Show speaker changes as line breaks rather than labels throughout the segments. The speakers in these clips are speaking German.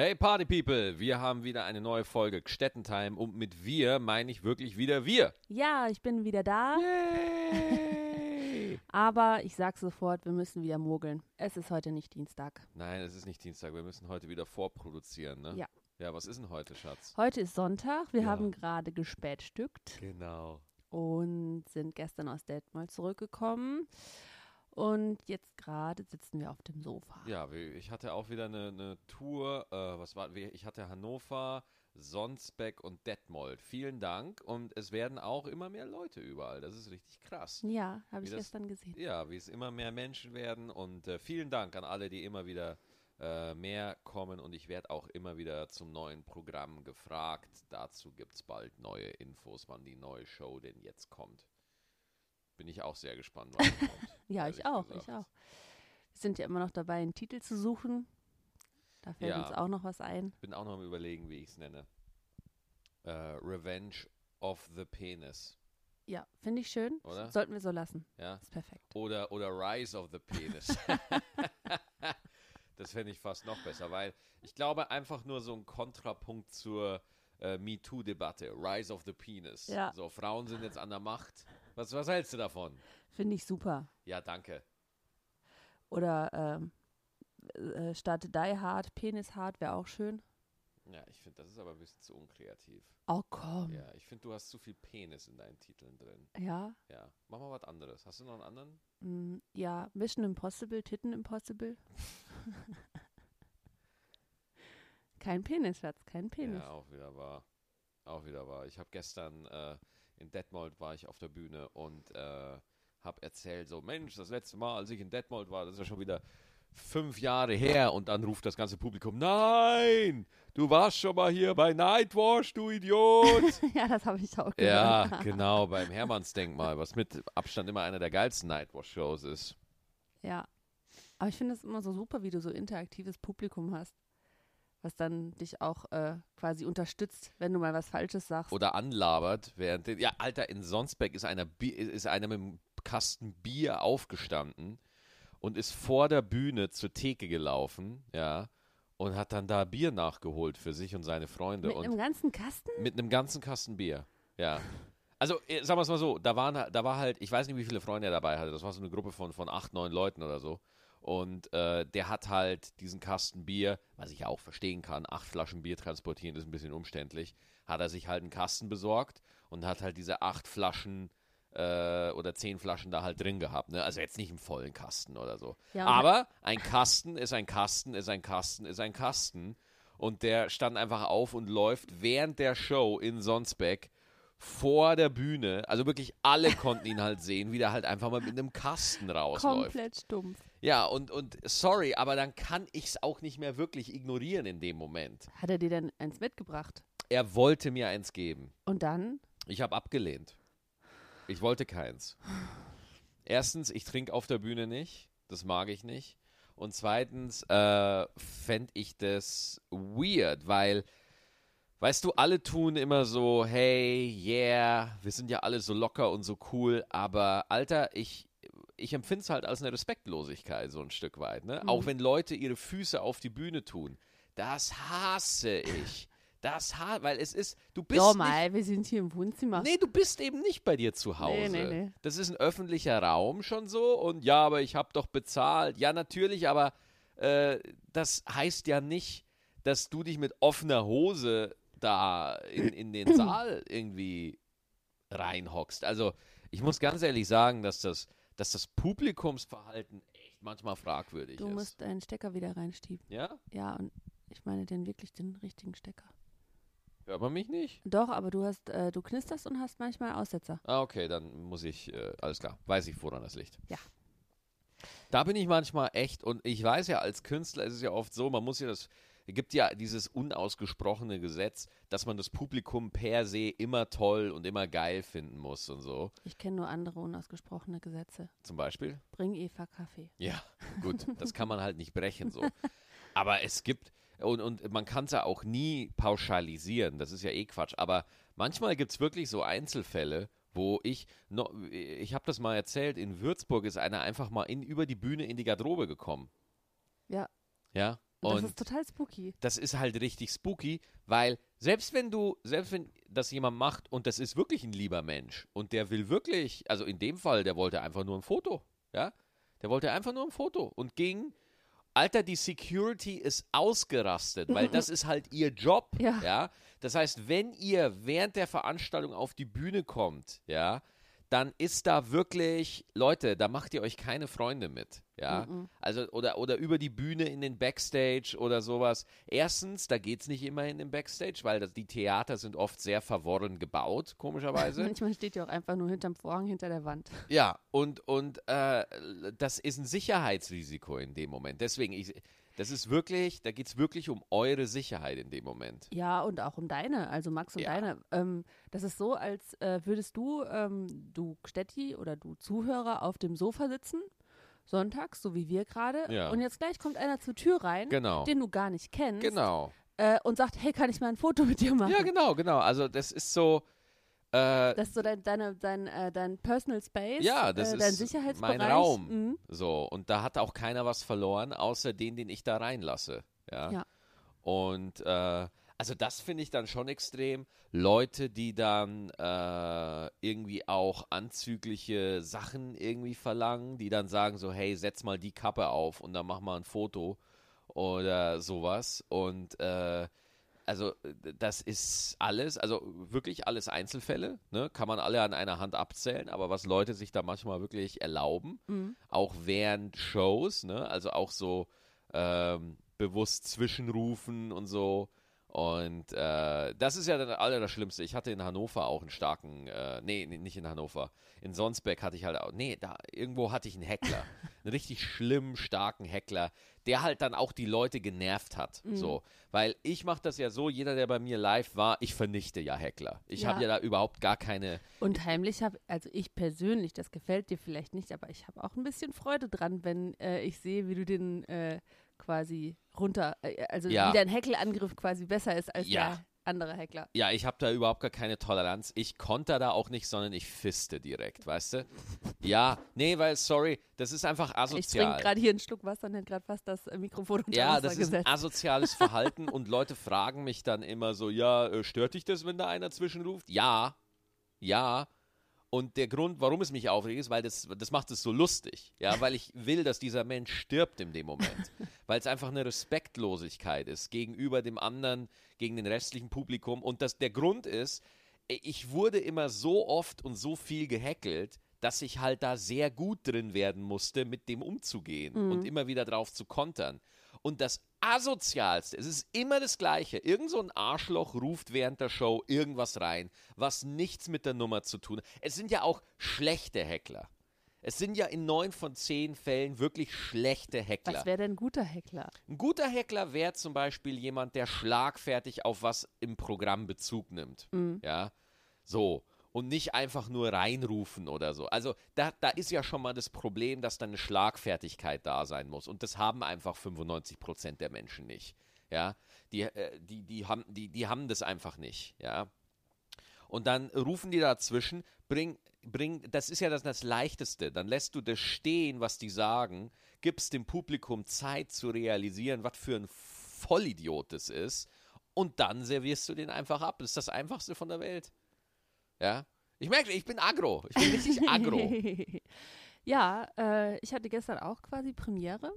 Hey Party People, wir haben wieder eine neue Folge Gstettentime und mit wir meine ich wirklich wieder wir.
Ja, ich bin wieder da.
Yay!
Aber ich sag sofort, wir müssen wieder mogeln. Es ist heute nicht Dienstag.
Nein, es ist nicht Dienstag, wir müssen heute wieder vorproduzieren, ne?
Ja.
Ja, was ist denn heute, Schatz?
Heute ist Sonntag. Wir
Ja.
haben gerade gespätstückt
Genau.
und sind gestern aus Detmold zurückgekommen. Und jetzt gerade sitzen wir auf dem Sofa.
Ja, ich hatte auch wieder eine, eine Tour, äh, was war, ich hatte Hannover, Sonsbeck und Detmold. Vielen Dank und es werden auch immer mehr Leute überall, das ist richtig krass.
Ja, habe ich
das-
gestern gesehen.
Ja, wie es immer mehr Menschen werden und äh, vielen Dank an alle, die immer wieder äh, mehr kommen und ich werde auch immer wieder zum neuen Programm gefragt. Dazu gibt es bald neue Infos, wann die neue Show denn jetzt kommt. Bin ich auch sehr gespannt, kommt.
Ja, ich auch,
gesagt.
ich auch. Wir sind ja immer noch dabei, einen Titel zu suchen. Da fällt
Ja.
uns auch noch was ein.
Bin auch noch am überlegen, wie ich es nenne. Äh, Revenge of the Penis,
Ja, finde ich schön.
oder?
Sollten wir so lassen.
Ja.
Ist perfekt.
Oder, oder Rise of the Penis. das fände ich fast noch besser, weil ich glaube einfach nur so ein Kontrapunkt zur äh, MeToo-Debatte. Rise of the Penis.
Ja.
So, Frauen sind jetzt an der Macht. Was, was hältst du davon?
Finde ich super.
Ja, danke.
Oder ähm, äh, statt Die Hard, Penis Hard wäre auch schön.
Ja, ich finde, das ist aber ein bisschen zu unkreativ.
Oh komm.
Ja, ich finde, du hast zu viel Penis in deinen Titeln drin.
Ja.
Ja, mach mal was anderes. Hast du noch einen anderen?
Mm, ja, Mission Impossible, Titten Impossible. kein Penis, Schatz, kein Penis.
Ja, auch wieder wahr. Auch wieder wahr. Ich habe gestern äh, in Detmold war ich auf der Bühne und äh, habe erzählt, so Mensch, das letzte Mal, als ich in Detmold war, das ist ja schon wieder fünf Jahre her und dann ruft das ganze Publikum, nein, du warst schon mal hier bei Nightwash, du Idiot.
Ja, das habe ich auch
ja,
gehört.
genau, beim Hermannsdenkmal, was mit Abstand immer einer der geilsten Nightwash-Shows ist.
Ja. Aber ich finde es immer so super, wie du so interaktives Publikum hast, was dann dich auch äh, quasi unterstützt, wenn du mal was Falsches sagst.
oder anlabert, während ja, Alter, in Sonsbeck ist einer, Bi- ist einer mit einem Kasten Bier aufgestanden und ist vor der Bühne zur Theke gelaufen, ja, und hat dann da Bier nachgeholt für sich und seine Freunde
Mit einem ganzen Kasten?
mit einem ganzen Kasten Bier, ja. Also, äh, sagen wir es mal so, da, waren, da war halt, ich weiß nicht, wie viele Freunde er dabei hatte, das war so eine Gruppe von, von acht, neun Leuten oder so. Und äh, der hat halt diesen Kasten Bier, was ich ja auch verstehen kann, acht Flaschen Bier transportieren ist ein bisschen umständlich, hat er sich halt einen Kasten besorgt und hat halt diese acht Flaschen äh, oder zehn Flaschen da halt drin gehabt. Ne? Also jetzt nicht im vollen Kasten oder so.
Ja,
Aber ein Kasten ist ein Kasten, ist ein Kasten, ist ein Kasten. Und der stand einfach auf und läuft während der Show in Sonsbeck vor der Bühne. Also wirklich alle konnten ihn halt sehen, wie der halt einfach mal mit einem Kasten rausläuft.
Komplett stumpf.
Ja, und, und sorry, aber dann kann ich es auch nicht mehr wirklich ignorieren in dem Moment.
Hat er dir denn eins mitgebracht?
Er wollte mir eins geben.
Und dann?
Ich habe abgelehnt. Ich wollte keins. Erstens, ich trinke auf der Bühne nicht. Das mag ich nicht. Und zweitens äh, fände ich das weird, weil, weißt du, alle tun immer so, hey, yeah, wir sind ja alle so locker und so cool, aber Alter, ich, ich empfinde es halt als eine Respektlosigkeit, so ein Stück weit. Ne? Auch wenn Leute ihre Füße auf die Bühne tun. Das hasse ich. Das hasse, weil es ist, du bist
Ja,
nicht
mal, wir sind hier im Wohnzimmer.
Nee, du bist eben nicht bei dir zu Hause.
nee, nee.
Das ist ein öffentlicher Raum schon so und ja, aber ich habe doch bezahlt. Ja, natürlich, aber äh, das heißt ja nicht, dass du dich mit offener Hose da in, in den Saal irgendwie reinhockst. Also, ich muss ganz ehrlich sagen, dass das, dass das Publikumsverhalten echt manchmal fragwürdig
Du
ist.
musst deinen Stecker wieder reinstieben.
ja?
Ja, und ich meine den wirklich den richtigen Stecker.
Hört man mich nicht?
Doch, aber du hast, äh, du knisterst und hast manchmal Aussetzer.
Ah, okay, dann muss ich, äh, alles klar, weiß ich, woran das liegt.
Ja.
Da bin ich manchmal echt, und ich weiß ja, als Künstler ist es ja oft so, man muss ja das, gibt ja dieses unausgesprochene Gesetz, dass man das Publikum per se immer toll und immer geil finden muss und so.
Ich kenne nur andere unausgesprochene Gesetze.
Zum Beispiel.
Bring Eva Kaffee.
Ja, gut, das kann man halt nicht brechen so. Aber es gibt, und, und man kann es ja auch nie pauschalisieren, das ist ja eh Quatsch, aber manchmal gibt es wirklich so Einzelfälle, wo ich, no, ich habe das mal erzählt, in Würzburg ist einer einfach mal in, über die Bühne in die Garderobe gekommen.
Ja.
Ja,
Und das ist total spooky.
das ist halt richtig spooky, weil selbst wenn du, selbst wenn das jemand macht und das ist wirklich ein lieber Mensch und der will wirklich, also in dem Fall, der wollte einfach nur ein Foto, ja, der wollte einfach nur ein Foto und ging, Alter, die Security ist ausgerastet, weil das ist halt ihr Job,
Ja.
ja. Das heißt, wenn ihr während der Veranstaltung auf die Bühne kommt, ja, dann ist da wirklich, Leute, da macht ihr euch keine Freunde mit, ja. Also, oder, oder über die Bühne in den Backstage oder sowas. Erstens, da geht es nicht immer in den Backstage, weil das, die Theater sind oft sehr verworren gebaut, komischerweise.
Manchmal steht ihr auch einfach nur hinterm Vorhang hinter der Wand.
ja, und, und äh, das ist ein Sicherheitsrisiko in dem Moment. Deswegen, ich, das ist wirklich, da geht es wirklich um eure Sicherheit in dem Moment.
Ja, und auch um deine, also Max und
Ja.
deine. Ähm, das ist so, als äh, würdest du, ähm, du Stetti oder du Zuhörer auf dem Sofa sitzen, sonntags, so wie wir gerade,
Ja.
und jetzt gleich kommt einer zur Tür rein,
Genau.
den du gar nicht kennst,
Genau.
äh, und sagt, hey, kann ich mal ein Foto mit dir machen?
Ja, genau, genau. Also das ist so, äh,
Das ist so dein, deine, dein, äh, dein Personal Space,
Ja, das
äh, dein
ist
Sicherheitsbereich.
mein Raum.
Mhm.
so. Und da hat auch keiner was verloren, außer den, den ich da reinlasse. Ja.
Ja.
Und äh, also das finde ich dann schon extrem. Leute, die dann äh, irgendwie auch anzügliche Sachen irgendwie verlangen, die dann sagen so, hey, setz mal die Kappe auf und dann mach mal ein Foto oder sowas. Und äh, also äh, das ist alles, also wirklich alles Einzelfälle, ne? kann man alle an einer Hand abzählen, aber was Leute sich da manchmal wirklich erlauben,
Mhm.
auch während Shows, ne? also auch so ähm, bewusst zwischenrufen und so. Und äh, das ist ja das Allerschlimmste. Ich hatte in Hannover auch einen starken, äh, nee, nee, nicht in Hannover. In Sonsbeck hatte ich halt auch, nee, da irgendwo hatte ich einen Heckler. einen richtig schlimm starken Heckler, der halt dann auch die Leute genervt hat. So. Weil ich mache das ja so, jeder, der bei mir live war, ich vernichte ja Heckler. Ich
Ja.
habe ja da überhaupt gar keine.
Und heimlich habe, also ich persönlich, das gefällt dir vielleicht nicht, aber ich habe auch ein bisschen Freude dran, wenn äh, ich sehe, wie du den äh, quasi runter, äh, also
Ja.
wie dein Heckelangriff quasi besser ist als
Ja.
der andere Heckler.
Ja, ich habe da überhaupt gar keine Toleranz. Ich konter da auch nicht, sondern ich fiste direkt, weißt du? Ja, nee, weil, sorry, das ist einfach
Ich trinke
asozial.
gerade hier einen Schluck Wasser und hätte gerade fast das äh, Mikrofon unter
Ja,
Wasser
das ist ein asoziales Verhalten und Leute fragen mich dann immer so, ja, äh, stört dich das, wenn da einer zwischenruft? Ja, ja. Und der Grund, warum es mich aufregt, ist, weil das, das macht es so lustig. Ja, weil ich will, dass dieser Mensch stirbt in dem Moment. weil es einfach eine Respektlosigkeit ist gegenüber dem anderen, gegen den restlichen Publikum. Und das, der Grund ist, ich wurde immer so oft und so viel gehackelt, dass ich halt da sehr gut drin werden musste, mit dem umzugehen und immer wieder drauf zu kontern. Und das Asozialste, es ist immer das Gleiche. Irgend so ein Arschloch ruft während der Show irgendwas rein, was nichts mit der Nummer zu tun hat. Es sind ja auch schlechte Heckler. Es sind ja in neun von zehn Fällen wirklich schlechte Heckler.
Was wäre denn ein guter Heckler?
Ein guter Heckler wäre zum Beispiel jemand, der schlagfertig auf was im Programm Bezug nimmt. Ja, so. Und nicht einfach nur reinrufen oder so. Also da, da ist ja schon mal das Problem, dass da eine Schlagfertigkeit da sein muss. Und das haben einfach 95 Prozent der Menschen nicht. Ja, die, äh, die, die, haben, die, die haben das einfach nicht. Ja, und dann rufen die dazwischen, bring, bring, das ist ja das, das Leichteste. Dann lässt du das stehen, was die sagen, gibst dem Publikum Zeit zu realisieren, was für ein Vollidiot das ist, und dann servierst du den einfach ab. Das ist das Einfachste von der Welt. Ja. Ich merke, ich bin aggro. Ich bin richtig aggro.
ja, äh, ich hatte gestern auch quasi Premiere.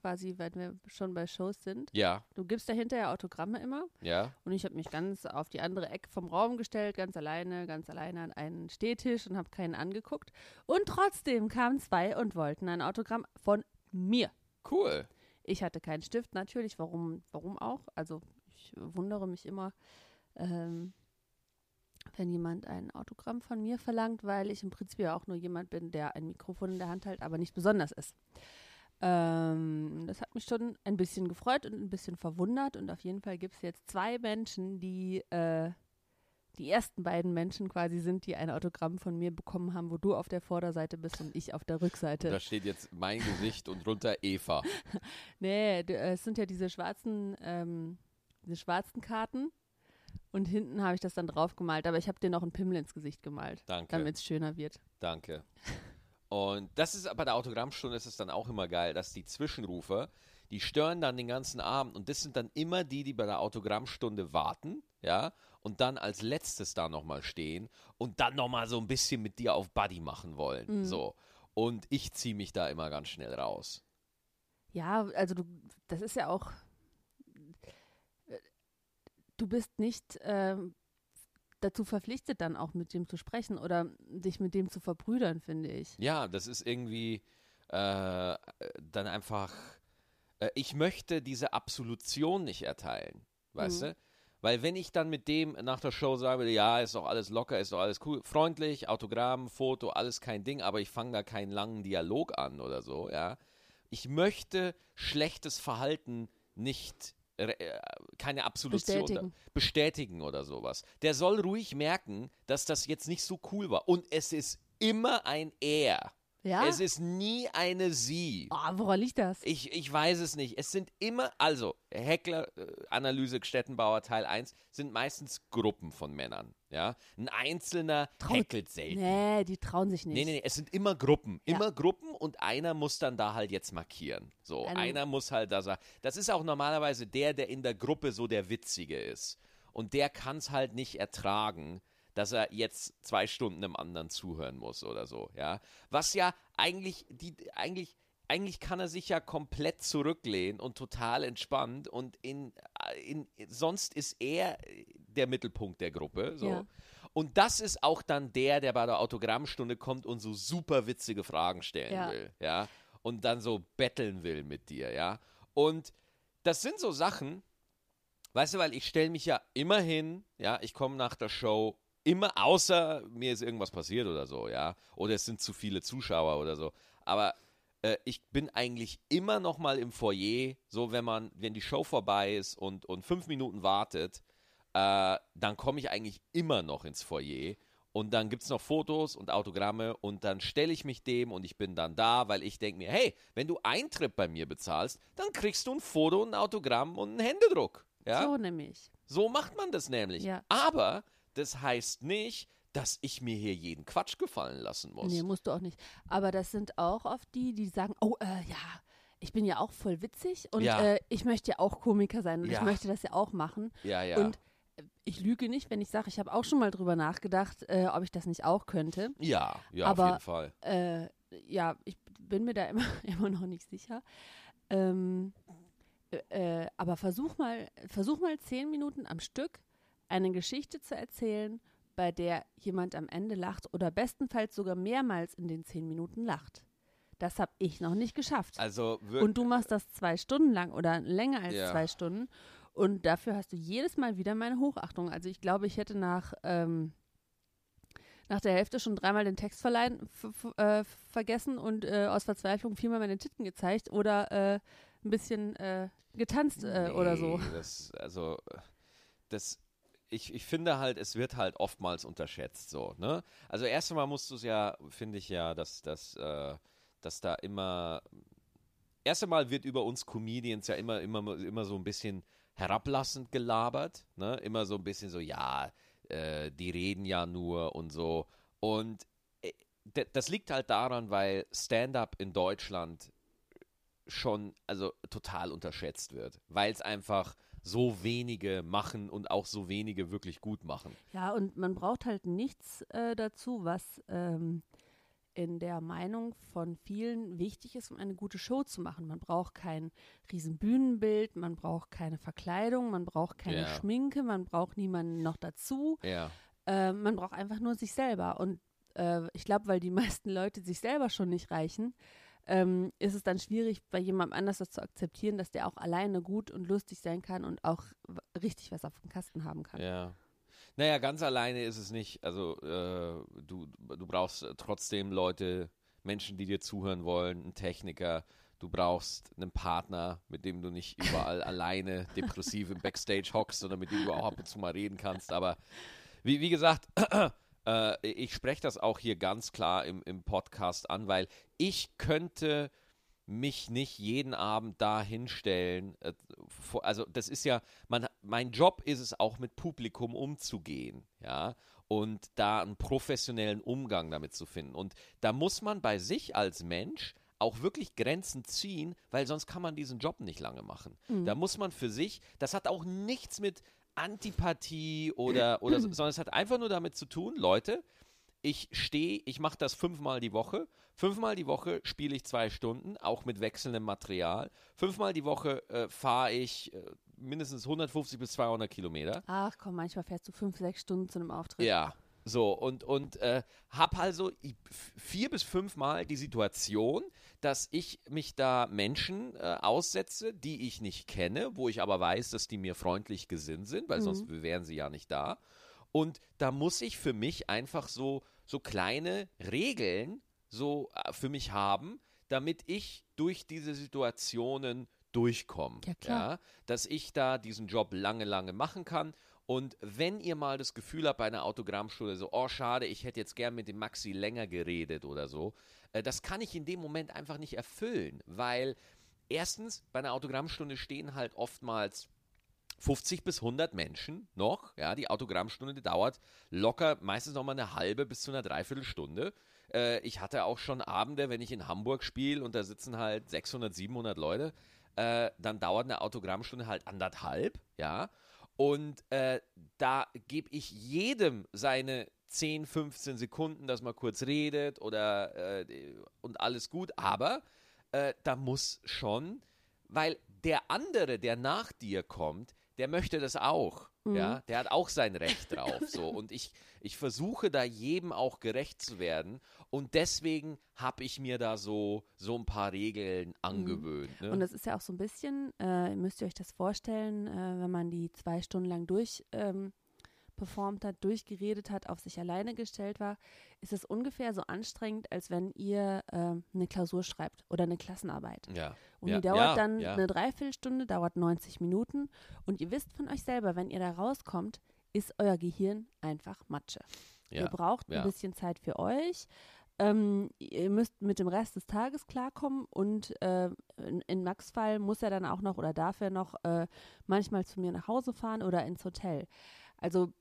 Quasi, weil wir schon bei Shows sind.
Ja,
Du gibst da hinterher Autogramme immer.
ja.
Und ich habe mich ganz auf die andere Ecke vom Raum gestellt, ganz alleine, ganz alleine an einen Stehtisch und habe keinen angeguckt. Und trotzdem kamen zwei und wollten ein Autogramm von mir.
Cool.
Ich hatte keinen Stift, natürlich. Warum, warum auch? Also ich wundere mich immer, ähm, wenn jemand ein Autogramm von mir verlangt, weil ich im Prinzip ja auch nur jemand bin, der ein Mikrofon in der Hand hält, aber nicht besonders ist. Ähm, das hat mich schon ein bisschen gefreut und ein bisschen verwundert. Und auf jeden Fall gibt es jetzt zwei Menschen, die äh, die ersten beiden Menschen quasi sind, die ein Autogramm von mir bekommen haben, wo du auf der Vorderseite bist und ich auf der Rückseite.
Da steht jetzt mein Gesicht und drunter Eva.
Nee, es sind ja diese schwarzen, ähm, diese schwarzen Karten. Und hinten habe ich das dann drauf gemalt, aber ich habe dir noch einen Pimmel ins Gesicht gemalt,
Danke.
damit es schöner wird.
Danke. Und das ist bei der Autogrammstunde ist es dann auch immer geil, dass die Zwischenrufer die stören dann den ganzen Abend und das sind dann immer die, die bei der Autogrammstunde warten, ja, und dann als letztes da nochmal stehen und dann nochmal so ein bisschen mit dir auf Buddy machen wollen,
Mhm.
so. Und ich ziehe mich da immer ganz schnell raus.
Ja, also du, das ist ja auch, du bist nicht ähm, dazu verpflichtet, dann auch mit dem zu sprechen oder dich mit dem zu verbrüdern, finde ich.
Ja, das ist irgendwie äh, dann einfach, äh, ich möchte diese Absolution nicht erteilen, weißt
Mhm.
du? Weil wenn ich dann mit dem nach der Show sage, ja, ist doch alles locker, ist doch alles cool, freundlich, Autogramm, Foto, alles kein Ding, aber ich fange da keinen langen Dialog an oder so, ja. Ich möchte schlechtes Verhalten nicht, äh, keine Absolution
Bestätigen.
bestätigen oder sowas. Der soll ruhig merken, dass das jetzt nicht so cool war. Und es ist immer ein Er.
Ja?
Es ist nie eine Sie.
oh, woran liegt das?
Ich, ich weiß es nicht. Es sind immer, also Heckler-Analyse Stettenbauer Teil 1 sind meistens Gruppen von Männern. Ja? Ein Einzelner
Traut-
heckelt selten.
Nee, die trauen sich nicht.
Nee, nee, nee, es sind immer Gruppen.
Ja.
Immer Gruppen und einer muss dann da halt jetzt markieren. So,
Ein-
einer muss halt da sagen. Das ist auch normalerweise der, der in der Gruppe so der Witzige ist. Und der kann es halt nicht ertragen, dass er jetzt zwei Stunden einem anderen zuhören muss oder so, ja. Was ja eigentlich, die, eigentlich, eigentlich kann er sich ja komplett zurücklehnen und total entspannt und in, in sonst ist er der Mittelpunkt der Gruppe. So.
Ja.
Und das ist auch dann der, der bei der Autogrammstunde kommt und so super witzige Fragen stellen
Ja.
will, ja. Und dann so betteln will mit dir, ja. Und das sind so Sachen, weißt du, weil ich stelle mich ja immer hin, ja, ich komme nach der Show immer, außer mir ist irgendwas passiert oder so, ja. Oder es sind zu viele Zuschauer oder so. Aber äh, ich bin eigentlich immer noch mal im Foyer, so wenn man, wenn die Show vorbei ist und, und fünf Minuten wartet, äh, dann komme ich eigentlich immer noch ins Foyer. Und dann gibt es noch Fotos und Autogramme und dann stelle ich mich dem und ich bin dann da, weil ich denke mir, hey, wenn du Eintritt bei mir bezahlst, dann kriegst du ein Foto, ein Autogramm und einen Händedruck. Ja?
So nämlich.
So macht man das nämlich.
Ja.
Aber das heißt nicht, dass ich mir hier jeden Quatsch gefallen lassen muss.
Nee, musst du auch nicht. Aber das sind auch oft die, die sagen, oh, äh, ja, ich bin ja auch voll witzig und
Ja.
äh, ich möchte ja auch Komiker sein und
Ja.
ich möchte das ja auch machen.
ja, ja.
Und äh, ich lüge nicht, wenn ich sage, ich habe auch schon mal drüber nachgedacht, äh, ob ich das nicht auch könnte.
ja, ja,
aber-
auf jeden Fall.
Äh, ja, ich bin mir da immer, immer noch nicht sicher. Ähm, äh, äh, aber versuch mal, versuch mal zehn Minuten am Stück eine Geschichte zu erzählen, bei der jemand am Ende lacht oder bestenfalls sogar mehrmals in den zehn Minuten lacht. Das habe ich noch nicht geschafft.
Also
Und du machst das zwei Stunden lang oder länger als
Ja.
zwei Stunden. Und dafür hast du jedes Mal wieder meine Hochachtung. Also ich glaube, ich hätte nach, ähm, nach der Hälfte schon dreimal den Text äh, vergessen und äh, aus Verzweiflung viermal meine Titten gezeigt oder äh, ein bisschen äh, getanzt äh, oder so.
Nee, Das, also, das, ich, ich finde halt, es wird halt oftmals unterschätzt so, ne? Also erst einmal musst du es ja, finde ich ja, dass, dass, äh, dass da immer, erst einmal wird über uns Comedians ja immer, immer, immer so ein bisschen herablassend gelabert, ne? Immer so ein bisschen so, ja, äh, die reden ja nur und so. Und äh, das liegt halt daran, weil Stand-up in Deutschland schon also total unterschätzt wird, weil es einfach so wenige machen und auch so wenige wirklich gut machen.
Ja, und man braucht halt nichts äh, dazu, was ähm, in der Meinung von vielen wichtig ist, um eine gute Show zu machen. Man braucht kein riesen Bühnenbild, man braucht keine Verkleidung, man braucht keine
Ja.
Schminke, man braucht niemanden noch dazu.
Ja.
Äh, man braucht einfach nur sich selber. Und äh, ich glaube, weil die meisten Leute sich selber schon nicht reichen, ähm, ist es dann schwierig, bei jemandem anders das zu akzeptieren, dass der auch alleine gut und lustig sein kann und auch richtig was auf dem Kasten haben kann.
Ja. Naja, ganz alleine ist es nicht. Also äh, du, du brauchst äh, trotzdem Leute, Menschen, die dir zuhören wollen, einen Techniker. Du brauchst einen Partner, mit dem du nicht überall alleine depressiv im Backstage hockst, sondern mit dem du auch ab und zu mal reden kannst. Aber wie, wie gesagt, äh, ich spreche das auch hier ganz klar im, im Podcast an, weil ich könnte mich nicht jeden Abend da hinstellen. Äh, also das ist ja, man, mein Job ist es auch mit Publikum umzugehen, ja, und da einen professionellen Umgang damit zu finden. Und da muss man bei sich als Mensch auch wirklich Grenzen ziehen, weil sonst kann man diesen Job nicht lange machen.
Mhm.
Da muss man für sich, das hat auch nichts mit Antipathie oder, oder so, sondern es hat einfach nur damit zu tun, Leute, ich stehe, ich mache das fünfmal die Woche. Fünfmal die Woche spiele ich zwei Stunden, auch mit wechselndem Material. Fünfmal die Woche äh, fahre ich äh, mindestens 150 bis 200 Kilometer.
Ach komm, manchmal fährst du fünf, sechs Stunden zu einem Auftritt.
Ja, so und, und äh, habe also f- vier bis fünfmal die Situation, dass ich mich da Menschen äh, aussetze, die ich nicht kenne, wo ich aber weiß, dass die mir freundlich gesinnt sind, weil sonst wären sie ja nicht da. Und da muss ich für mich einfach so, so kleine Regeln so äh, für mich haben, damit ich durch diese Situationen durchkomme.
Ja, klar.
Ja, dass ich da diesen Job lange, lange machen kann. Und wenn ihr mal das Gefühl habt bei einer Autogrammstunde, so, oh schade, ich hätte jetzt gern mit dem Maxi länger geredet oder so, äh, das kann ich in dem Moment einfach nicht erfüllen, weil erstens bei einer Autogrammstunde stehen halt oftmals 50 bis 100 Menschen noch. Ja, die Autogrammstunde dauert locker meistens noch mal eine halbe bis zu einer Dreiviertelstunde. Äh, ich hatte auch schon Abende, wenn ich in Hamburg spiele und da sitzen halt 600, 700 Leute, äh, dann dauert eine Autogrammstunde halt anderthalb, ja. Und äh, da gebe ich jedem seine 10, 15 Sekunden, dass man kurz redet oder äh, und alles gut. Aber äh, da muss schon, weil der andere, der nach dir kommt, der möchte das auch. Ja, der hat auch sein Recht drauf. So. Und ich, ich versuche da jedem auch gerecht zu werden. Und deswegen habe ich mir da so, so ein paar Regeln angewöhnt. Ne?
Und das ist ja auch so ein bisschen, äh, müsst ihr euch das vorstellen, äh, wenn man die zwei Stunden lang durch ähm, performt hat, durchgeredet hat, auf sich alleine gestellt war, ist es ungefähr so anstrengend, als wenn ihr ähm, eine Klausur schreibt oder eine Klassenarbeit.
ja.
Und
ja,
die dauert
ja,
dann
ja.
eine Dreiviertelstunde, dauert 90 Minuten. Und ihr wisst von euch selber, wenn ihr da rauskommt, ist euer Gehirn einfach Matsche. Ihr braucht ein bisschen Zeit für euch. Ähm, ihr müsst mit dem Rest des Tages klarkommen und äh, in, in Max Fall muss er dann auch noch oder darf er noch äh, manchmal zu mir nach Hause fahren oder ins Hotel. Also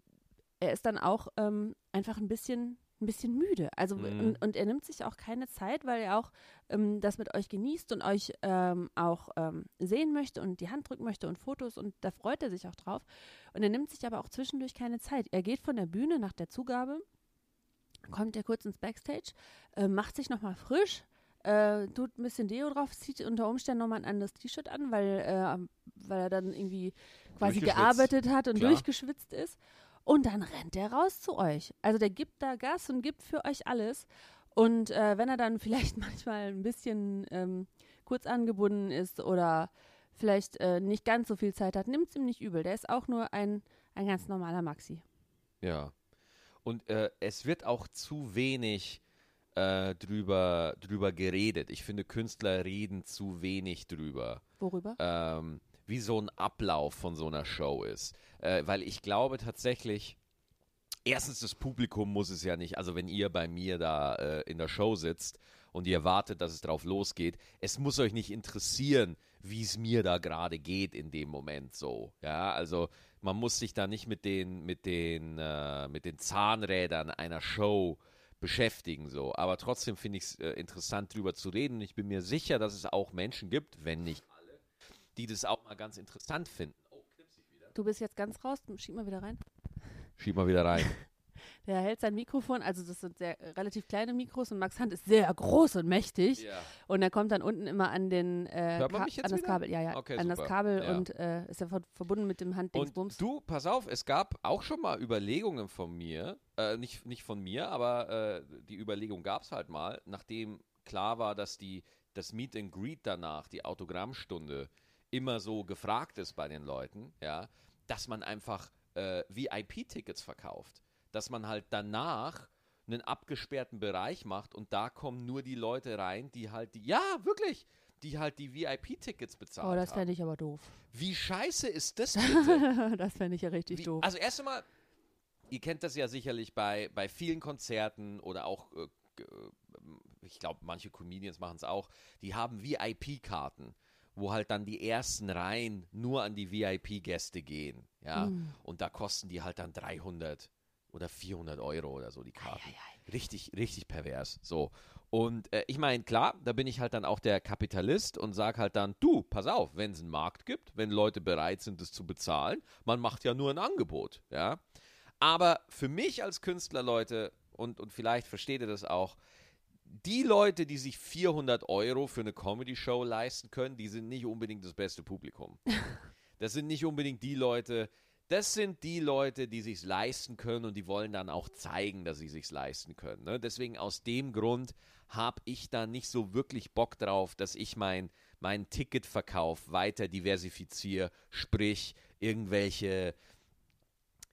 er ist dann auch ähm, einfach ein bisschen ein bisschen müde. Also
Mhm.
und, und er nimmt sich auch keine Zeit, weil er auch ähm, das mit euch genießt und euch ähm, auch ähm, sehen möchte und die Hand drücken möchte und Fotos und da freut er sich auch drauf. Und er nimmt sich aber auch zwischendurch keine Zeit. Er geht von der Bühne nach der Zugabe, kommt er kurz ins Backstage, äh, macht sich nochmal frisch, äh, tut ein bisschen Deo drauf, zieht unter Umständen nochmal ein anderes T-Shirt an, weil, äh, weil er dann irgendwie quasi gearbeitet hat und
Klar.
durchgeschwitzt ist. Und dann rennt er raus zu euch. Also der gibt da Gas und gibt für euch alles. Und äh, wenn er dann vielleicht manchmal ein bisschen ähm, kurz angebunden ist oder vielleicht äh, nicht ganz so viel Zeit hat, nimmt es ihm nicht übel. Der ist auch nur ein, ein ganz normaler Maxi.
Ja. Und äh, es wird auch zu wenig äh, drüber, drüber geredet. Ich finde, Künstler reden zu wenig drüber.
Worüber?
ähm, wie so ein Ablauf von so einer Show ist. Äh, weil ich glaube tatsächlich, erstens, das Publikum muss es ja nicht, also wenn ihr bei mir da äh, in der Show sitzt und ihr wartet, dass es drauf losgeht, es muss euch nicht interessieren, wie es mir da gerade geht in dem Moment so. Ja, also man muss sich da nicht mit den, mit den, äh, mit den Zahnrädern einer Show beschäftigen so. Aber trotzdem finde ich es äh, interessant, drüber zu reden. Ich bin mir sicher, dass es auch Menschen gibt, wenn nicht die das auch mal ganz interessant finden. Oh, wieder.
Du bist jetzt ganz raus, schieb mal wieder rein.
Schieb mal wieder rein.
Der hält sein Mikrofon, also das sind sehr äh, relativ kleine Mikros und Max Hand ist sehr groß und mächtig.
ja.
Und er kommt dann unten immer an den äh,
Hört man
Ka-
mich jetzt
an das
wieder?
Kabel, ja, ja,
Okay,
an das. Kabel
Ja.
und äh, ist ja ver verbunden mit dem Handdingsbums.
Und du, pass auf, es gab auch schon mal Überlegungen von mir, äh, nicht, nicht von mir, aber äh, die Überlegung gab es halt mal, nachdem klar war, dass die, das Meet and Greet danach, die Autogrammstunde, immer so gefragt ist bei den Leuten, ja, dass man einfach äh, VIP-Tickets verkauft. Dass man halt danach einen abgesperrten Bereich macht und da kommen nur die Leute rein, die halt die, ja, wirklich, die halt die VIP-Tickets bezahlt
oh, das fände ich aber doof.
Wie scheiße ist das bitte?
das fände ich ja richtig
Wie,
doof.
also erst einmal, ihr kennt das ja sicherlich bei, bei vielen Konzerten oder auch, äh, äh, ich glaube, manche Comedians machen es auch, die haben VIP-Karten, wo halt dann die ersten Reihen nur an die VIP-Gäste gehen. Ja,
Mm.
und da kosten die halt dann 300 oder 400 Euro oder so die Karten. Richtig, richtig pervers. So. Und äh, ich meine, klar, da bin ich halt dann auch der Kapitalist und sage halt dann, du, pass auf, wenn es einen Markt gibt, wenn Leute bereit sind, es zu bezahlen, man macht ja nur ein Angebot, ja. Aber für mich als Künstler, Leute, und, und vielleicht versteht ihr das auch, die Leute, die sich 400 Euro für eine Comedy-Show leisten können, die sind nicht unbedingt das beste Publikum. Das sind nicht unbedingt die Leute, das sind die Leute, die sich leisten können und die wollen dann auch zeigen, dass sie sich leisten können. Ne? Deswegen aus dem Grund habe ich da nicht so wirklich Bock drauf, dass ich mein, meinen Ticketverkauf weiter diversifiziere, sprich irgendwelche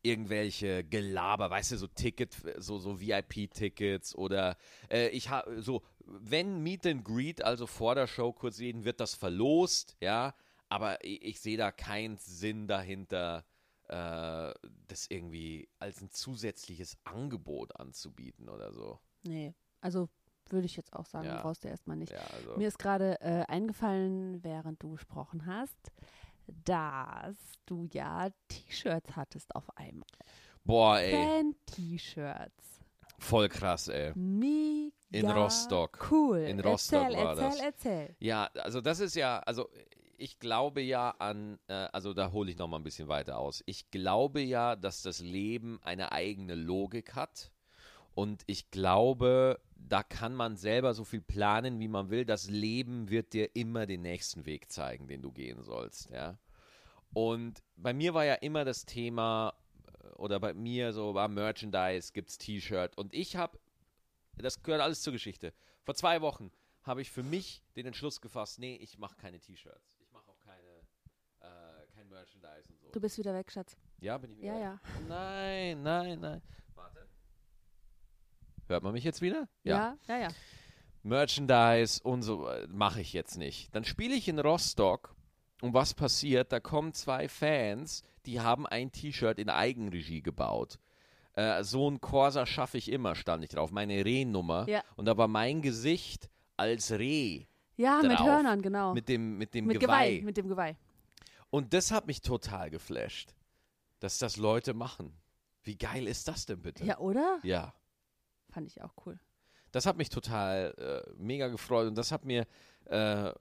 irgendwelche Gelaber, weißt du, so Ticket, so, so VIP-Tickets oder äh, ich habe so, wenn Meet and Greet, also vor der Show kurz reden, wird das verlost, ja, aber ich, ich sehe da keinen Sinn dahinter, äh, das irgendwie als ein zusätzliches Angebot anzubieten oder so.
Nee, also würde ich jetzt auch sagen,
Ja.
brauchst du erstmal nicht.
Ja, also.
Mir ist gerade äh, eingefallen, während du gesprochen hast, dass du ja T-Shirts hattest auf einmal.
Boah, ey,
Fan-T-Shirts.
voll krass, ey.
Mega
In Rostock.
Cool.
In Rostock
erzähl,
war
erzähl,
das.
erzähl.
Ja, also das ist ja, also ich glaube ja an, äh, also da hole ich noch mal ein bisschen weiter aus. Ich glaube ja, dass das Leben eine eigene Logik hat. Und ich glaube, da kann man selber so viel planen, wie man will. Das Leben wird dir immer den nächsten Weg zeigen, den du gehen sollst, ja. Und bei mir war ja immer das Thema, äh, oder bei mir so war Merchandise, gibt's T-Shirt. Und ich habe, das gehört alles zur Geschichte. Vor zwei Wochen habe ich für mich den Entschluss gefasst, nee, ich mache keine T-Shirts. Ich mache auch keine, äh, kein Merchandise und so.
Du bist wieder weg, Schatz.
ja, bin ich wieder?
Ja, ja.
Nein, nein, nein. Hört man mich jetzt wieder?
Ja, ja, ja.
Merchandise und so äh, mache ich jetzt nicht. Dann spiele ich in Rostock und was passiert? Da kommen zwei Fans, die haben ein T-Shirt in Eigenregie gebaut. Äh, so ein Corsa schaffe ich immer, stand ich drauf. Meine Rehnummer.
Ja.
Und da war mein Gesicht als Reh
Ja, mit
Drauf.
Hörnern, genau.
mit dem, mit dem
Mit
Geweih.
Mit dem Geweih.
Und das hat mich total geflasht, dass das Leute machen. Wie geil ist das denn bitte?
Ja, oder?
ja.
Fand ich auch cool.
das hat mich total äh, mega gefreut und das hat mir äh,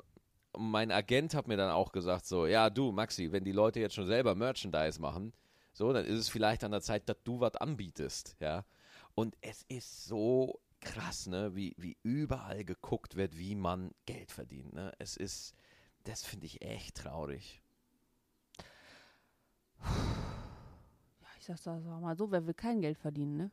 mein Agent hat mir dann auch gesagt so ja du Maxi wenn die Leute jetzt schon selber Merchandise machen so dann ist es vielleicht an der Zeit dass du was anbietest ja und es ist so krass ne wie wie überall geguckt wird wie man Geld verdient ne es ist das finde ich echt traurig
Ja, ich sag's mal so, wer will kein Geld verdienen, ne?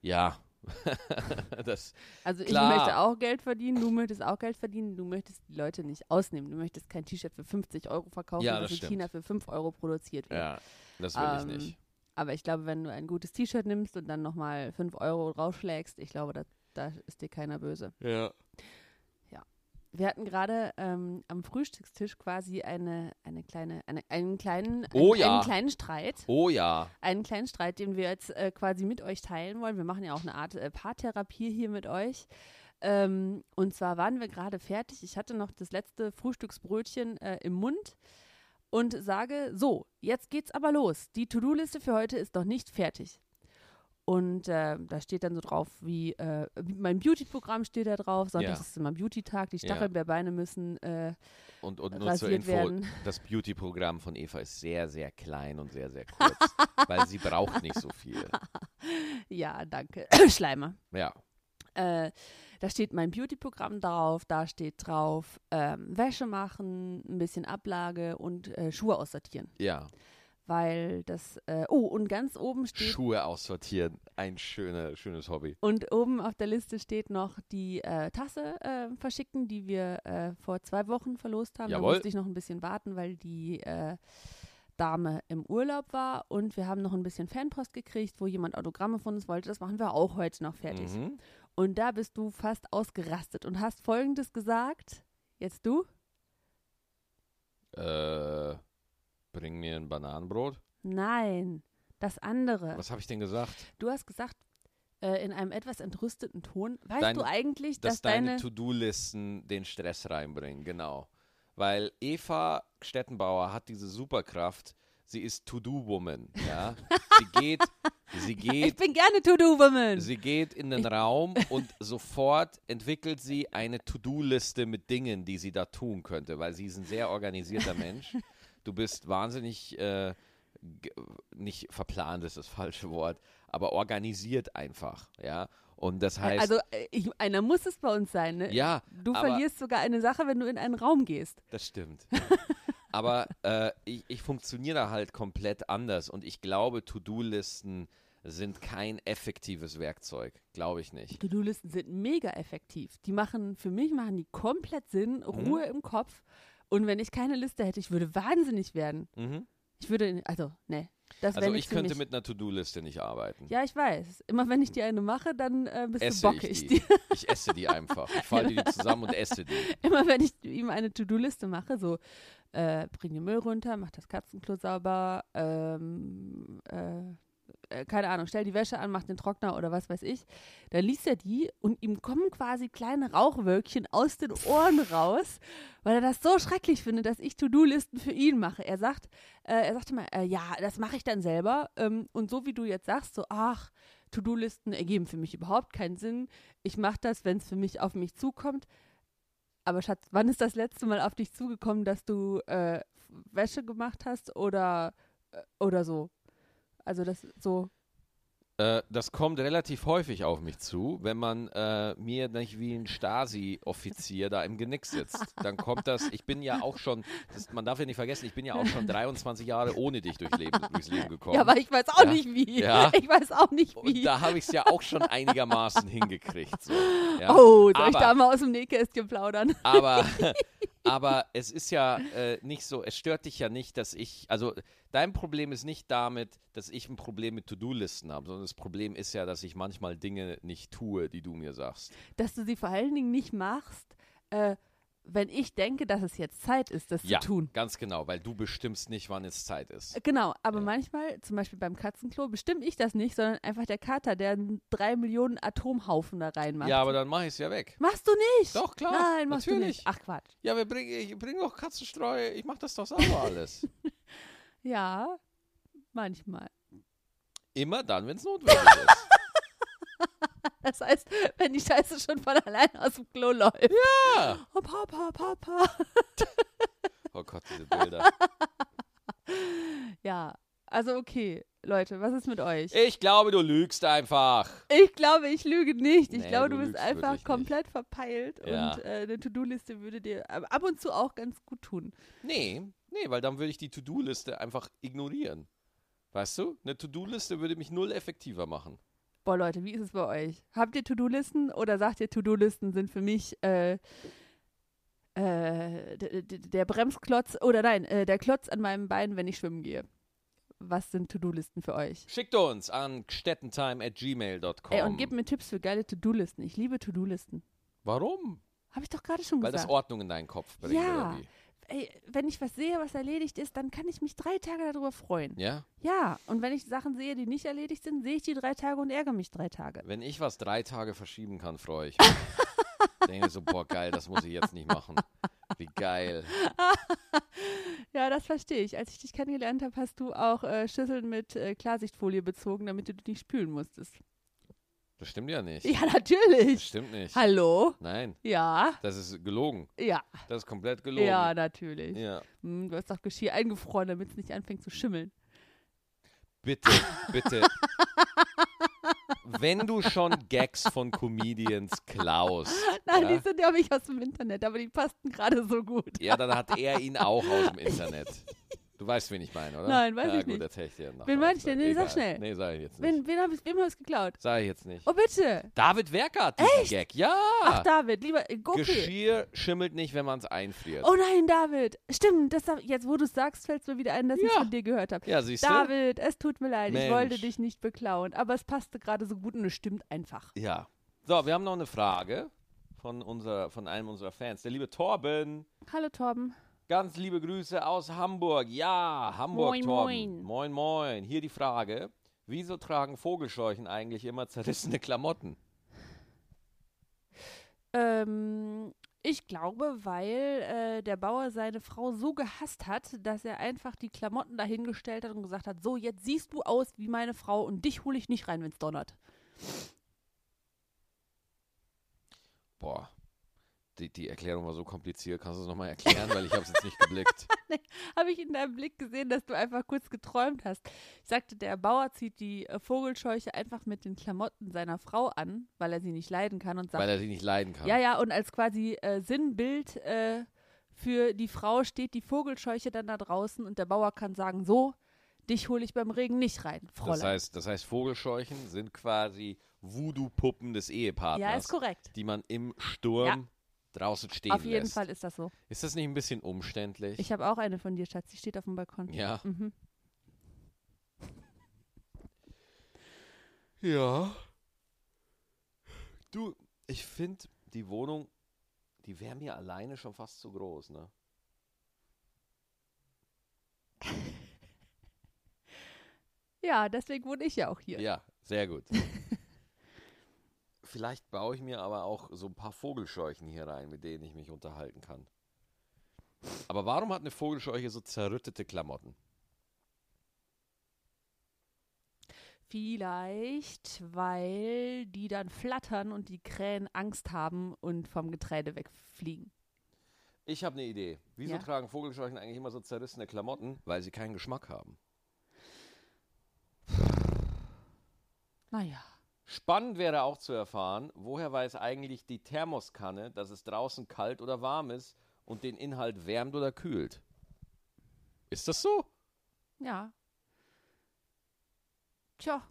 ja das
Also ich
Klar.
möchte auch Geld verdienen, du möchtest auch Geld verdienen, du möchtest die Leute nicht ausnehmen. Du möchtest kein T-Shirt für 50 Euro verkaufen,
Ja,
das
das
in. China für 5 Euro produziert wird.
ja das will
Ähm,
ich nicht
Aber ich glaube, wenn du ein gutes T-Shirt nimmst und dann nochmal 5 Euro draufschlägst, ich glaube, da, da ist dir keiner böse.
ja
Wir hatten gerade ähm, am Frühstückstisch quasi eine, eine kleine, eine, einen, kleinen,
Oh
einen,
ja.
einen kleinen Streit.
oh ja
Einen kleinen Streit, den wir jetzt äh, quasi mit euch teilen wollen. Wir machen ja auch eine Art äh, Paartherapie hier mit euch. Ähm, und zwar waren wir gerade fertig. Ich hatte noch das letzte Frühstücksbrötchen äh, im Mund und sage: So, jetzt geht's aber los. Die To-Do-Liste für heute ist noch nicht fertig. Und äh, da steht dann so drauf, wie äh, mein Beauty-Programm steht da drauf. Sonntags
Ja.
ist immer Beauty-Tag. Die
Ja.
Stachelbeerbeine müssen äh,
Und, und nur zur Info,
werden.
das Beauty-Programm von Eva ist sehr, sehr klein und sehr, sehr kurz, weil sie braucht nicht so viel.
Ja, danke. Schleimer.
Ja,
Äh, da steht mein Beauty-Programm drauf, da steht drauf ähm, Wäsche machen, ein bisschen Ablage und äh, Schuhe aussortieren.
ja.
Weil das, äh, oh, und ganz oben steht,
Schuhe aussortieren, ein schöner, schönes Hobby.
und oben auf der Liste steht noch die äh, Tasse äh, verschicken, die wir äh, vor zwei Wochen verlost haben.
Jawohl.
Da musste ich noch ein bisschen warten, weil die äh, Dame im Urlaub war und wir haben noch ein bisschen Fanpost gekriegt, wo jemand Autogramme von uns wollte. Das machen wir auch heute noch fertig.
Mhm.
Und da bist du fast ausgerastet und hast Folgendes gesagt. Jetzt du?
Äh, bring mir ein Bananenbrot.
Nein, das andere.
Was habe ich denn gesagt?
Du hast gesagt, äh, in einem etwas entrüsteten Ton, weißt
Dein-
du eigentlich,
Dass
dass
deine
deine...
To-Do-Listen den Stress reinbringen, genau. Weil Eva Stettenbauer hat diese Superkraft, sie ist To-Do-Woman. Ja? sie geht, sie
Ich
geht,
bin gerne To-Do-Woman.
sie geht in den Raum und sofort entwickelt sie eine To-Do-Liste mit Dingen, die sie da tun könnte, weil sie ist ein sehr organisierter Mensch. Du bist wahnsinnig, äh, nicht verplant ist das falsche Wort, aber organisiert einfach, ja. Und das heißt,
also äh, ich, einer muss es bei uns sein. Ne?
ja,
Du verlierst sogar eine Sache, wenn du in einen Raum gehst.
Das stimmt. Aber äh, ich, ich funktioniere halt komplett anders und ich glaube, To-Do-Listen sind kein effektives Werkzeug. Glaube ich nicht.
To-Do-Listen sind mega effektiv. Die machen, für mich machen die komplett Sinn,
Mhm.
Ruhe im Kopf. Und wenn ich keine Liste hätte, ich würde wahnsinnig werden.
Mhm.
Ich würde, also, ne, das
Also ich könnte mit einer To-Do-Liste nicht arbeiten.
Ja, ich weiß. Immer wenn ich dir eine mache, dann äh, bist
esse
du bockig.
ich die. Ich esse die einfach. Ich falte die zusammen und esse die.
Immer wenn ich ihm eine To-Do-Liste mache, so äh, bring den Müll runter, mach das Katzenklo sauber, ähm, äh, äh, keine Ahnung, stell die Wäsche an, mach den Trockner oder was weiß ich, dann liest er die und ihm kommen quasi kleine Rauchwölkchen aus den Ohren raus, weil er das so schrecklich findet, dass ich To-Do-Listen für ihn mache. Er sagt, äh, er sagte mal, äh, ja, das mache ich dann selber ähm, und so wie du jetzt sagst, so, ach, To-Do-Listen ergeben für mich überhaupt keinen Sinn. Ich mache das, wenn es für mich auf mich zukommt. Aber Schatz, wann ist das letzte Mal auf dich zugekommen, dass du äh, Wäsche gemacht hast oder, äh, oder so? Also das so.
Äh, das kommt relativ häufig auf mich zu, wenn man äh, mir nicht wie ein Stasi-Offizier da im Genick sitzt. Dann kommt das, ich bin ja auch schon, das, man darf ja nicht vergessen, ich bin ja auch schon 23 Jahre ohne dich durch Leben, durchs Leben gekommen.
Ja, aber ich weiß auch
Ja.
nicht wie.
Ja.
Ich weiß auch nicht
Und
wie.
da habe ich es ja auch schon einigermaßen hingekriegt. So. Ja.
oh, soll ich
aber,
da mal aus dem Nähkästchen plaudern?
aber, aber es ist ja äh, nicht so, es stört dich ja nicht, dass ich, also dein Problem ist nicht damit, dass ich ein Problem mit To-Do-Listen habe, sondern das Problem ist ja, dass ich manchmal Dinge nicht tue, die du mir sagst.
Dass du sie vor allen Dingen nicht machst, äh, wenn ich denke, dass es jetzt Zeit ist, das
Ja,
zu tun.
ganz genau, weil du bestimmst nicht, wann es Zeit ist.
Genau, aber
Ja.
manchmal, zum Beispiel beim Katzenklo, bestimme ich das nicht, sondern einfach der Kater, der drei Millionen Atomhaufen da reinmacht.
Ja, aber dann mache ich es ja weg.
Machst du nicht?
Doch, klar,
Nein, machst du
natürlich.
nicht. Ach Quatsch.
Ja, wir bringen, ich bringe doch Katzenstreu, ich mache das doch sauber alles.
Ja, manchmal.
Immer dann, wenn es notwendig ist.
Das heißt, wenn die Scheiße schon von alleine aus dem Klo läuft.
Ja.
Oh, Papa, Papa.
Oh Gott, diese Bilder.
Ja, also okay, Leute, was ist mit euch?
Ich glaube, du lügst einfach.
Ich glaube, ich lüge nicht. Ich
Nee,
glaube,
du
du bist einfach komplett verpeilt
Ja.
und äh, eine To-Do-Liste würde dir ab ab und zu auch ganz gut tun.
Nee, nee, weil dann würde ich die To-Do-Liste einfach ignorieren. Weißt du? Eine To-Do-Liste würde mich null effektiver machen.
Boah, Leute, wie ist es bei euch? Habt ihr To-Do-Listen oder sagt ihr, To-Do-Listen sind für mich äh, äh, der Bremsklotz oder nein, äh, der Klotz an meinem Bein, wenn ich schwimmen gehe? Was sind To-Do-Listen für euch?
Schickt uns an stettentime.gmail.com.
Ey, und gebt mir Tipps für geile To-Do-Listen. Ich liebe To-Do-Listen.
Warum?
Habe ich doch gerade schon
Weil das
gesagt.
Ordnung in deinen Kopf bringt,
Ja.
oder wie?
Ey, wenn ich was sehe, was erledigt ist, dann kann ich mich drei Tage darüber freuen.
Ja?
Ja, und wenn ich Sachen sehe, die nicht erledigt sind, sehe ich die drei Tage und ärgere mich drei Tage.
Wenn ich was drei Tage verschieben kann, freue ich mich. Denke so, boah, geil, das muss ich jetzt nicht machen. Wie geil.
Ja, das verstehe ich. Als ich dich kennengelernt habe, hast du auch äh, Schüsseln mit äh, Klarsichtfolie bezogen, damit du die nicht spülen musstest.
Das stimmt ja nicht.
Ja,
Das
natürlich.
stimmt nicht.
Hallo?
Nein,
Ja,
das ist gelogen.
ja,
Das ist komplett gelogen.
ja, natürlich.
Ja.
Hm, du hast doch Geschirr eingefroren, damit es nicht anfängt zu schimmeln.
Bitte, bitte. Wenn du schon Gags von Comedians klaust,
Nein,
Ja.
die sind ja nicht aus dem Internet, aber die passten gerade so gut.
ja, dann hat er ihn auch aus dem Internet. Du weißt, wen ich meine, oder?
Nein, weiß
ja,
ich
gut,
nicht.
erzähl ich dir nachher.
Wen meine ich denn? Nee, sag schnell.
Nee, sag ich jetzt nicht.
Wen, wen hab ich, wem habe ich es geklaut?
Sag ich jetzt nicht.
Oh, bitte.
David Werkert, diesen Gag. Ja.
Ach, David, lieber, äh, okay.
Geschirr schimmelt nicht, wenn man es einfriert.
Oh nein, David. Stimmt, das, jetzt wo du es sagst, fällt es mir wieder ein, dass ich es
Ja.
von dir gehört habe.
Ja, siehst du?
David, es tut mir leid, ich
Mensch.
wollte dich nicht beklauen, aber es passte gerade so gut und es stimmt einfach.
Ja. So, wir haben noch eine Frage von, unserer, von einem unserer Fans. Der liebe Torben.
Hallo Torben.
Ganz liebe Grüße aus Hamburg. Ja, Hamburg,
Moin,
Torben.
moin.
Moin, moin. Hier die Frage. Wieso tragen Vogelscheuchen eigentlich immer zerrissene Klamotten?
Ähm, Ich glaube, weil äh, der Bauer seine Frau so gehasst hat, dass er einfach die Klamotten dahingestellt hat und gesagt hat, so, jetzt siehst du aus wie meine Frau und dich hole ich nicht rein, wenn es donnert.
Boah. Die, die Erklärung war so kompliziert. Kannst du es nochmal erklären, weil ich habe es jetzt nicht geblickt.
Habe ich in deinem Blick gesehen, dass du einfach kurz geträumt hast. Ich sagte, der Bauer zieht die äh, Vogelscheuche einfach mit den Klamotten seiner Frau an, weil er sie nicht leiden kann und sagt,
Weil er sie nicht leiden kann.
Ja, ja, und als quasi äh, Sinnbild äh, für die Frau steht die Vogelscheuche dann da draußen und der Bauer kann sagen, so, dich hole ich beim Regen nicht rein, Fräulein.
Das heißt, das heißt, Vogelscheuchen sind quasi Voodoo-Puppen des Ehepartners,
ja, ist korrekt.
die man im Sturm
Ja.
Draußen stehen
Auf jeden
lässt.
Fall ist das so.
Ist das nicht ein bisschen umständlich?
Ich habe auch eine von dir, Schatz, die steht auf dem Balkon.
ja.
Mhm.
Ja. Du, ich finde die Wohnung, die wäre mir alleine schon fast zu groß, ne?
Ja, deswegen wohne ich ja auch hier.
Ja, sehr gut. Vielleicht baue ich mir aber auch so ein paar Vogelscheuchen hier rein, mit denen ich mich unterhalten kann. Aber warum hat eine Vogelscheuche so zerrüttete Klamotten?
Vielleicht, weil die dann flattern und die Krähen Angst haben und vom Getreide wegfliegen.
Ich habe eine Idee. Wieso
Ja?
tragen Vogelscheuchen eigentlich immer so zerrissene Klamotten? Weil sie keinen Geschmack haben.
Naja.
Spannend wäre auch zu erfahren, woher weiß eigentlich die Thermoskanne, dass es draußen kalt oder warm ist und den Inhalt wärmt oder kühlt. Ist das so?
Ja. Tja,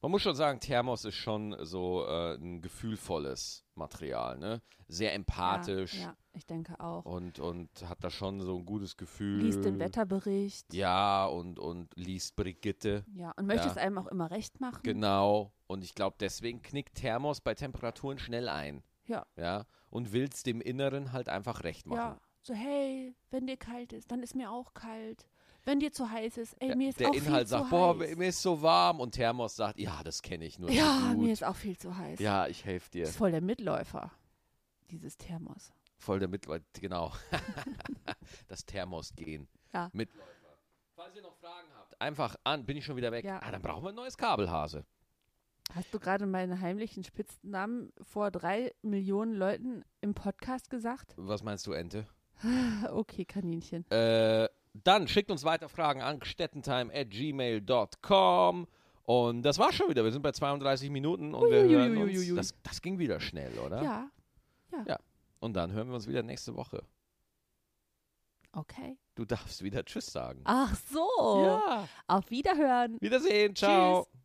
Man muss schon sagen, Thermos ist schon so äh, ein gefühlvolles Material, ne? Sehr empathisch
Ja, ja, ich denke auch.
und, und hat da schon so ein gutes Gefühl.
Liest den Wetterbericht.
Ja, und, und liest Brigitte.
Ja, und möchte
Ja.
es einem auch immer recht machen.
Genau. Und ich glaube, deswegen knickt Thermos bei Temperaturen schnell ein.
Ja.
Ja. Und will es dem Inneren halt einfach recht machen.
Ja, so hey, wenn dir kalt ist, dann ist mir auch kalt. Wenn dir zu heiß ist, ey, mir ist
der
auch
Inhalt
viel
sagt,
zu
boah,
heiß.
mir ist so warm. Und Thermos sagt, ja, das kenne ich nur
ja, mir ist auch viel zu heiß.
ja, ich helfe dir.
Ist voll der Mitläufer, dieses Thermos.
Voll der Mitläufer, genau. das Thermos gehen.
Ja.
Mitläufer. Falls ihr noch Fragen habt, einfach an, bin ich schon wieder weg.
Ja.
Ah, dann brauchen wir ein neues Kabelhase.
Hast du gerade meinen heimlichen Spitznamen vor drei Millionen Leuten im Podcast gesagt?
Was meinst du, Ente?
Okay, Kaninchen.
Äh, dann schickt uns weiter Fragen an gstettentime.gmail.com. Und das war's schon wieder. Wir sind bei 32 Minuten und wir hören uns. Das, das ging wieder schnell, oder?
Ja,
Und dann hören wir uns wieder nächste Woche.
okay.
Du darfst wieder Tschüss sagen.
Ach so.
Ja.
Auf Wiederhören.
Wiedersehen. Ciao.
Tschüss.